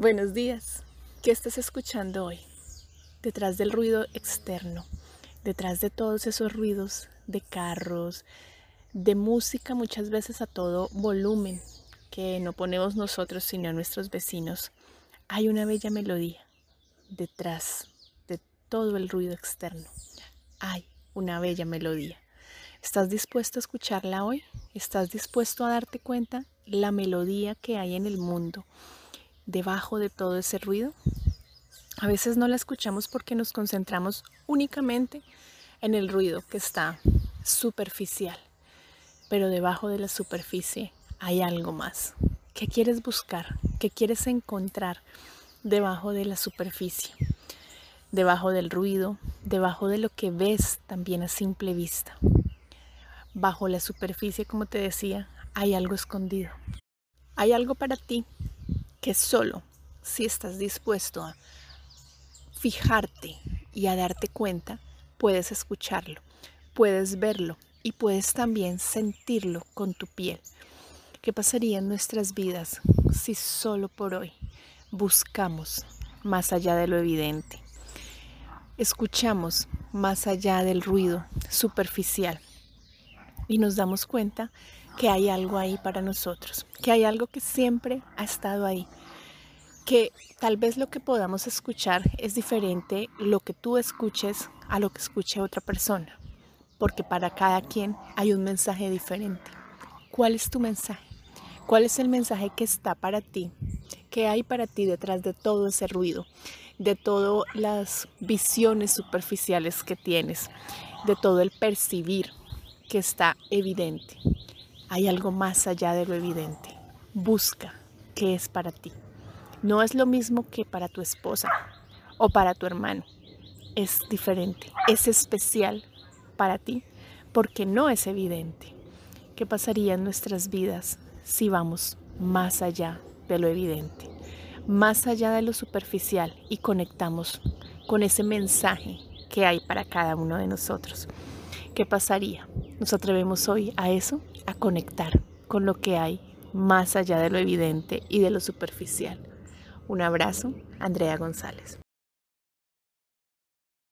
Buenos días. ¿Qué estás escuchando hoy? Detrás del ruido externo, detrás de todos esos ruidos de carros, de música muchas veces a todo volumen que no ponemos nosotros sino a nuestros vecinos, hay una bella melodía detrás de todo el ruido externo. Hay una bella melodía. ¿Estás dispuesto a escucharla hoy? ¿Estás dispuesto a darte cuenta la melodía que hay en el mundo? Debajo de todo ese ruido. A veces no la escuchamos porque nos concentramos únicamente en el ruido que está superficial, pero debajo de la superficie hay algo más. ¿Qué quieres buscar? ¿Qué quieres encontrar debajo de la superficie? Debajo del ruido, debajo de lo que ves también a simple vista. Bajo la superficie, como te decía, hay algo escondido. Hay algo para ti que solo si estás dispuesto a fijarte y a darte cuenta, puedes escucharlo, puedes verlo y puedes también sentirlo con tu piel. ¿Qué pasaría en nuestras vidas si solo por hoy buscamos más allá de lo evidente? Escuchamos más allá del ruido superficial y nos damos cuenta que hay algo ahí para nosotros, que hay algo que siempre ha estado ahí, que tal vez lo que podamos escuchar es diferente lo que tú escuches a lo que escuche otra persona, porque para cada quien hay un mensaje diferente. ¿Cuál es tu mensaje? ¿Cuál es el mensaje que está para ti? ¿Qué hay para ti detrás de todo ese ruido? De todas las visiones superficiales que tienes, de todo el percibir que está evidente. Hay algo más allá de lo evidente. Busca qué es para ti. No es lo mismo que para tu esposa o para tu hermano. Es diferente, es especial para ti porque no es evidente. ¿Qué pasaría en nuestras vidas si vamos más allá de lo evidente, más allá de lo superficial y conectamos con ese mensaje que hay para cada uno de nosotros? ¿Qué pasaría? Nos atrevemos hoy a eso, a conectar con lo que hay más allá de lo evidente y de lo superficial. Un abrazo, Andrea González.